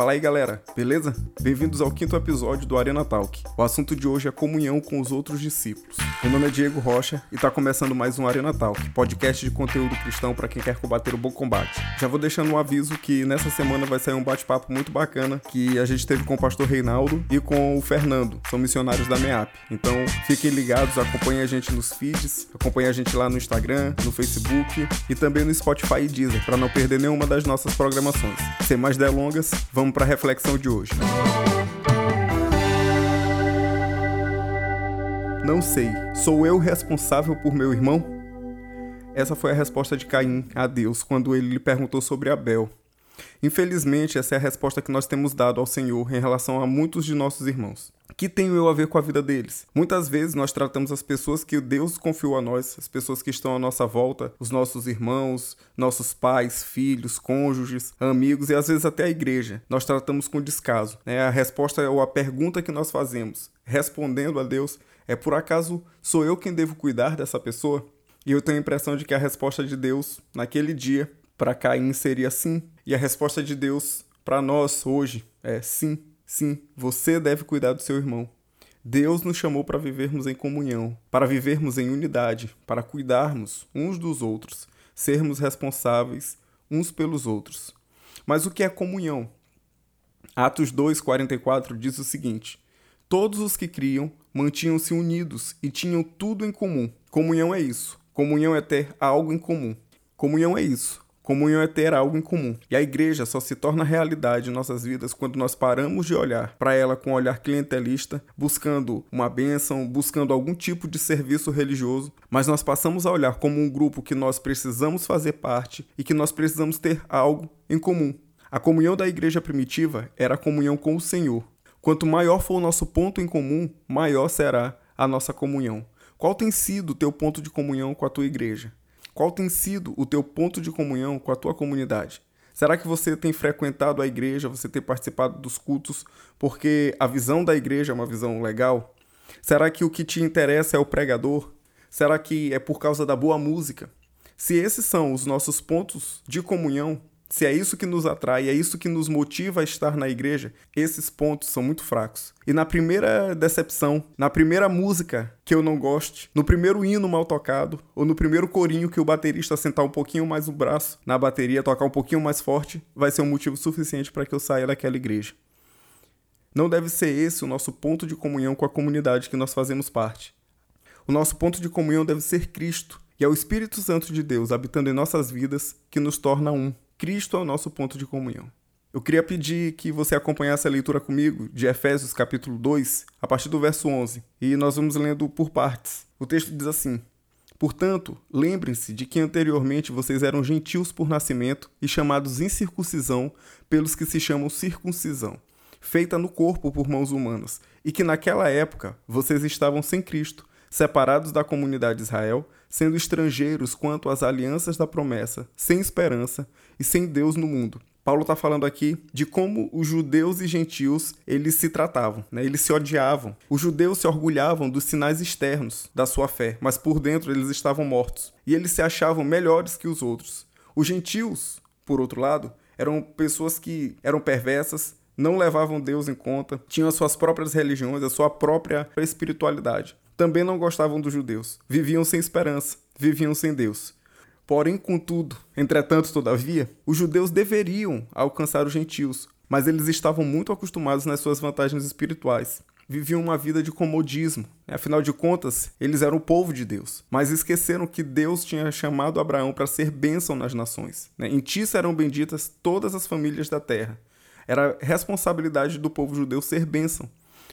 Fala aí galera, beleza? Bem-vindos ao quinto episódio do Arena Talk. O assunto de hoje é comunhão com os outros discípulos. Meu nome é Diego Rocha e tá começando mais um Arena Talk, podcast de conteúdo cristão para quem quer combater o bom combate. Já vou deixando um aviso que nessa semana vai sair um bate-papo muito bacana que a gente teve com o pastor Reinaldo e com o Fernando, são missionários da MEAP. Então fiquem ligados, acompanhem a gente nos feeds, acompanhem a gente lá no Instagram, no Facebook e também no Spotify e Deezer para não perder nenhuma das nossas programações. Sem mais delongas, vamos para a reflexão de hoje. Não sei, sou eu responsável por meu irmão? Essa foi a resposta de Caim a Deus quando ele lhe perguntou sobre Abel. Infelizmente, essa é a resposta que nós temos dado ao Senhor em relação a muitos de nossos irmãos. Que tenho eu a ver com a vida deles? Muitas vezes nós tratamos as pessoas que Deus confiou a nós, as pessoas que estão à nossa volta, os nossos irmãos, nossos pais, filhos, cônjuges, amigos e às vezes até a igreja. Nós tratamos com descaso. Né? A resposta ou a pergunta que nós fazemos, respondendo a Deus, é por acaso sou eu quem devo cuidar dessa pessoa? E eu tenho a impressão de que a resposta de Deus naquele dia para Caim seria sim, e a resposta de Deus para nós hoje é sim. Sim, você deve cuidar do seu irmão. Deus nos chamou para vivermos em comunhão, para vivermos em unidade, para cuidarmos uns dos outros, sermos responsáveis uns pelos outros. Mas o que é comunhão? Atos 2:44 diz o seguinte: Todos os que criam mantinham-se unidos e tinham tudo em comum. Comunhão é isso. Comunhão é ter algo em comum. Comunhão é isso. Comunhão é ter algo em comum. E a igreja só se torna realidade em nossas vidas quando nós paramos de olhar para ela com um olhar clientelista, buscando uma bênção, buscando algum tipo de serviço religioso, mas nós passamos a olhar como um grupo que nós precisamos fazer parte e que nós precisamos ter algo em comum. A comunhão da igreja primitiva era a comunhão com o Senhor. Quanto maior for o nosso ponto em comum, maior será a nossa comunhão. Qual tem sido o teu ponto de comunhão com a tua igreja? Qual tem sido o teu ponto de comunhão com a tua comunidade? Será que você tem frequentado a igreja, você tem participado dos cultos porque a visão da igreja é uma visão legal? Será que o que te interessa é o pregador? Será que é por causa da boa música? Se esses são os nossos pontos de comunhão, se é isso que nos atrai, é isso que nos motiva a estar na igreja, esses pontos são muito fracos. E na primeira decepção, na primeira música que eu não goste, no primeiro hino mal tocado, ou no primeiro corinho que o baterista sentar um pouquinho mais o braço na bateria, tocar um pouquinho mais forte, vai ser um motivo suficiente para que eu saia daquela igreja. Não deve ser esse o nosso ponto de comunhão com a comunidade que nós fazemos parte. O nosso ponto de comunhão deve ser Cristo, e é o Espírito Santo de Deus habitando em nossas vidas que nos torna um. Cristo é o nosso ponto de comunhão. Eu queria pedir que você acompanhasse a leitura comigo de Efésios capítulo 2, a partir do verso 11, e nós vamos lendo por partes. O texto diz assim: Portanto, lembrem-se de que anteriormente vocês eram gentios por nascimento e chamados incircuncisão pelos que se chamam circuncisão, feita no corpo por mãos humanas, e que naquela época vocês estavam sem Cristo, separados da comunidade de Israel, sendo estrangeiros quanto às alianças da promessa, sem esperança e sem Deus no mundo. Paulo está falando aqui de como os judeus e gentios eles se tratavam, né? eles se odiavam. Os judeus se orgulhavam dos sinais externos da sua fé, mas por dentro eles estavam mortos e eles se achavam melhores que os outros. Os gentios, por outro lado, eram pessoas que eram perversas, não levavam Deus em conta, tinham as suas próprias religiões, a sua própria espiritualidade também não gostavam dos judeus. Viviam sem esperança, viviam sem Deus. Porém, contudo, entretanto, todavia, os judeus deveriam alcançar os gentios, mas eles estavam muito acostumados nas suas vantagens espirituais. Viviam uma vida de comodismo. Afinal de contas, eles eram o povo de Deus. Mas esqueceram que Deus tinha chamado Abraão para ser bênção nas nações. Em ti serão benditas todas as famílias da terra. Era responsabilidade do povo judeu ser bênção.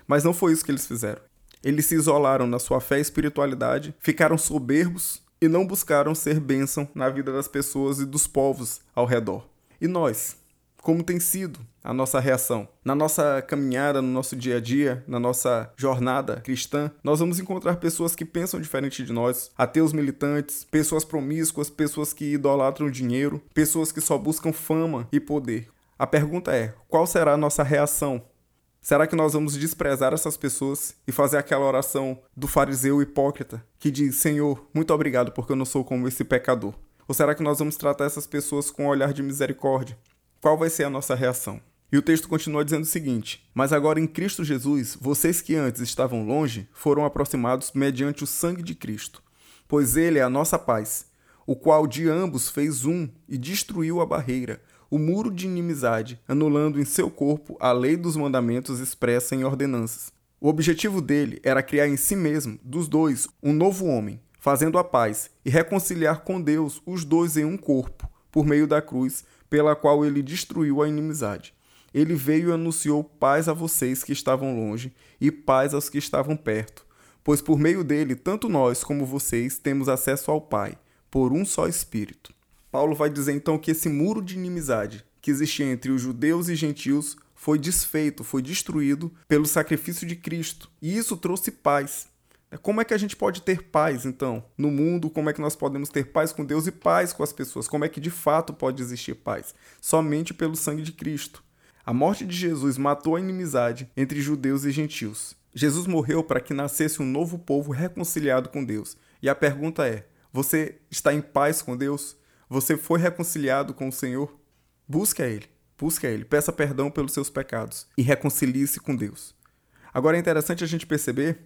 Mas não foi isso que eles fizeram. Eles se isolaram na sua fé e espiritualidade, ficaram soberbos e não buscaram ser bênção na vida das pessoas e dos povos ao redor. E nós? Como tem sido a nossa reação? Na nossa caminhada, no nosso dia a dia, na nossa jornada cristã, nós vamos encontrar pessoas que pensam diferente de nós, ateus militantes, pessoas promíscuas, pessoas que idolatram dinheiro, pessoas que só buscam fama e poder. A pergunta é: qual será a nossa reação Será que nós vamos desprezar essas pessoas e fazer aquela oração do fariseu hipócrita que diz: Senhor, muito obrigado porque eu não sou como esse pecador? Ou será que nós vamos tratar essas pessoas com um olhar de misericórdia? Qual vai ser a nossa reação? E o texto continua dizendo o seguinte: Mas agora em Cristo Jesus, vocês que antes estavam longe foram aproximados mediante o sangue de Cristo, pois ele é a nossa paz, o qual de ambos fez um e destruiu a barreira, o muro de inimizade, anulando em seu corpo a lei dos mandamentos expressa em ordenanças. O objetivo dele era criar em si mesmo, dos dois, um novo homem, fazendo a paz e reconciliar com Deus os dois em um corpo, por meio da cruz, pela qual ele destruiu a inimizade ele veio e anunciou paz a vocês que estavam longe e paz aos que estavam perto, pois por meio dele, tanto nós como vocês temos acesso ao Pai, por um só Espírito. Paulo vai dizer então que esse muro de inimizade que existia entre os judeus e gentios foi desfeito, foi destruído pelo sacrifício de Cristo, e isso trouxe paz. Como é que a gente pode ter paz, então, no mundo? Como é que nós podemos ter paz com Deus e paz com as pessoas? Como é que de fato pode existir paz? Somente pelo sangue de Cristo. A morte de Jesus matou a inimizade entre judeus e gentios. Jesus morreu para que nascesse um novo povo reconciliado com Deus. E a pergunta é: você está em paz com Deus? Você foi reconciliado com o Senhor? Busque a Ele, busque a Ele, peça perdão pelos seus pecados e reconcilie-se com Deus. Agora é interessante a gente perceber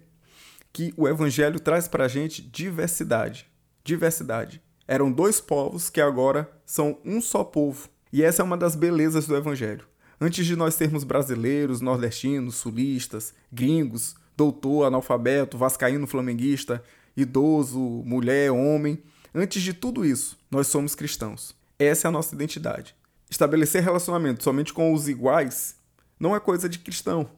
que o Evangelho traz para a gente diversidade. Diversidade. Eram dois povos que agora são um só povo. E essa é uma das belezas do Evangelho. Antes de nós termos brasileiros, nordestinos, sulistas, gringos, doutor, analfabeto, vascaíno, flamenguista, idoso, mulher, homem, antes de tudo isso, nós somos cristãos. Essa é a nossa identidade. Estabelecer relacionamento somente com os iguais não é coisa de cristão,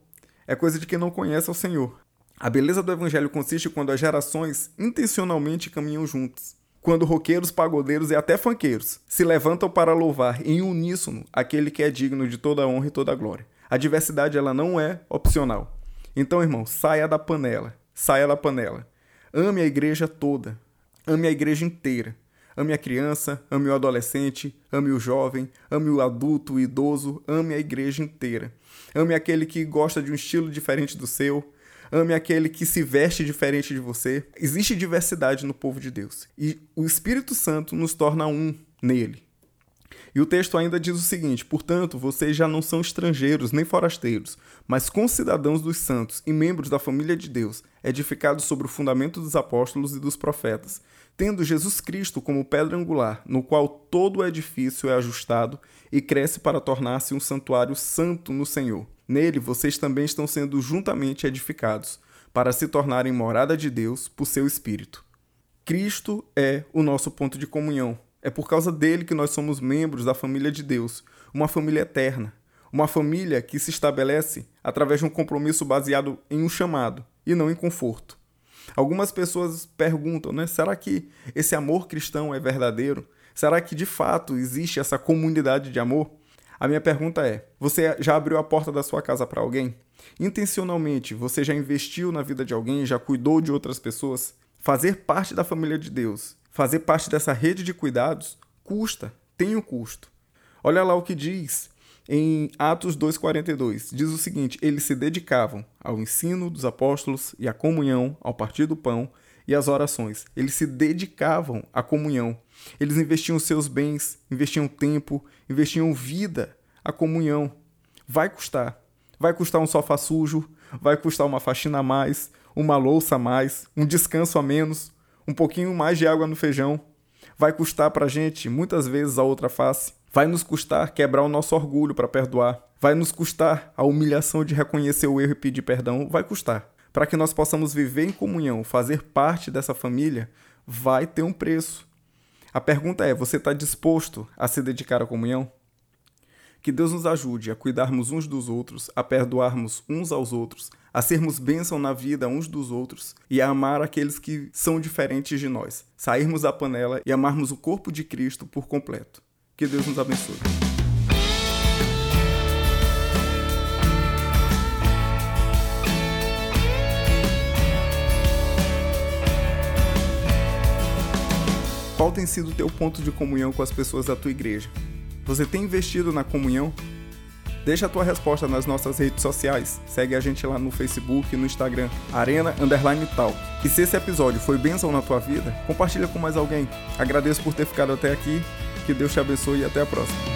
é coisa de quem não conhece ao Senhor. A beleza do evangelho consiste quando as gerações intencionalmente caminham juntas quando roqueiros, pagodeiros e até fanqueiros se levantam para louvar em uníssono aquele que é digno de toda a honra e toda a glória. A diversidade ela não é opcional. Então, irmão, saia da panela, saia da panela. Ame a igreja toda, ame a igreja inteira. Ame a criança, ame o adolescente, ame o jovem, ame o adulto, o idoso, ame a igreja inteira. Ame aquele que gosta de um estilo diferente do seu, ame aquele que se veste diferente de você. Existe diversidade no povo de Deus. E o Espírito Santo nos torna um nele. E o texto ainda diz o seguinte: Portanto, vocês já não são estrangeiros nem forasteiros, mas concidadãos dos santos e membros da família de Deus, edificados sobre o fundamento dos apóstolos e dos profetas, tendo Jesus Cristo como pedra angular, no qual todo o edifício é ajustado e cresce para tornar-se um santuário santo no Senhor. Nele vocês também estão sendo juntamente edificados, para se tornarem morada de Deus por seu Espírito. Cristo é o nosso ponto de comunhão. É por causa dele que nós somos membros da família de Deus, uma família eterna, uma família que se estabelece através de um compromisso baseado em um chamado e não em conforto. Algumas pessoas perguntam, né? Será que esse amor cristão é verdadeiro? Será que de fato existe essa comunidade de amor? A minha pergunta é: você já abriu a porta da sua casa para alguém? Intencionalmente, você já investiu na vida de alguém, já cuidou de outras pessoas? Fazer parte da família de Deus, fazer parte dessa rede de cuidados, custa, tem um custo. Olha lá o que diz em Atos 2,42. Diz o seguinte: eles se dedicavam ao ensino dos apóstolos e à comunhão, ao partir do pão e às orações. Eles se dedicavam à comunhão. Eles investiam seus bens, investiam tempo, investiam vida à comunhão. Vai custar. Vai custar um sofá sujo, vai custar uma faxina a mais, uma louça a mais, um descanso a menos, um pouquinho mais de água no feijão. Vai custar pra gente, muitas vezes, a outra face. Vai nos custar quebrar o nosso orgulho para perdoar. Vai nos custar a humilhação de reconhecer o erro e pedir perdão. Vai custar. Para que nós possamos viver em comunhão, fazer parte dessa família, vai ter um preço. A pergunta é: você está disposto a se dedicar à comunhão? Que Deus nos ajude a cuidarmos uns dos outros, a perdoarmos uns aos outros, a sermos bênção na vida uns dos outros e a amar aqueles que são diferentes de nós, sairmos da panela e amarmos o corpo de Cristo por completo. Que Deus nos abençoe. Qual tem sido o teu ponto de comunhão com as pessoas da tua igreja? Você tem investido na comunhão? Deixa a tua resposta nas nossas redes sociais. Segue a gente lá no Facebook e no Instagram, Arena Underline Talk. E se esse episódio foi bênção na tua vida, compartilha com mais alguém. Agradeço por ter ficado até aqui. Que Deus te abençoe e até a próxima.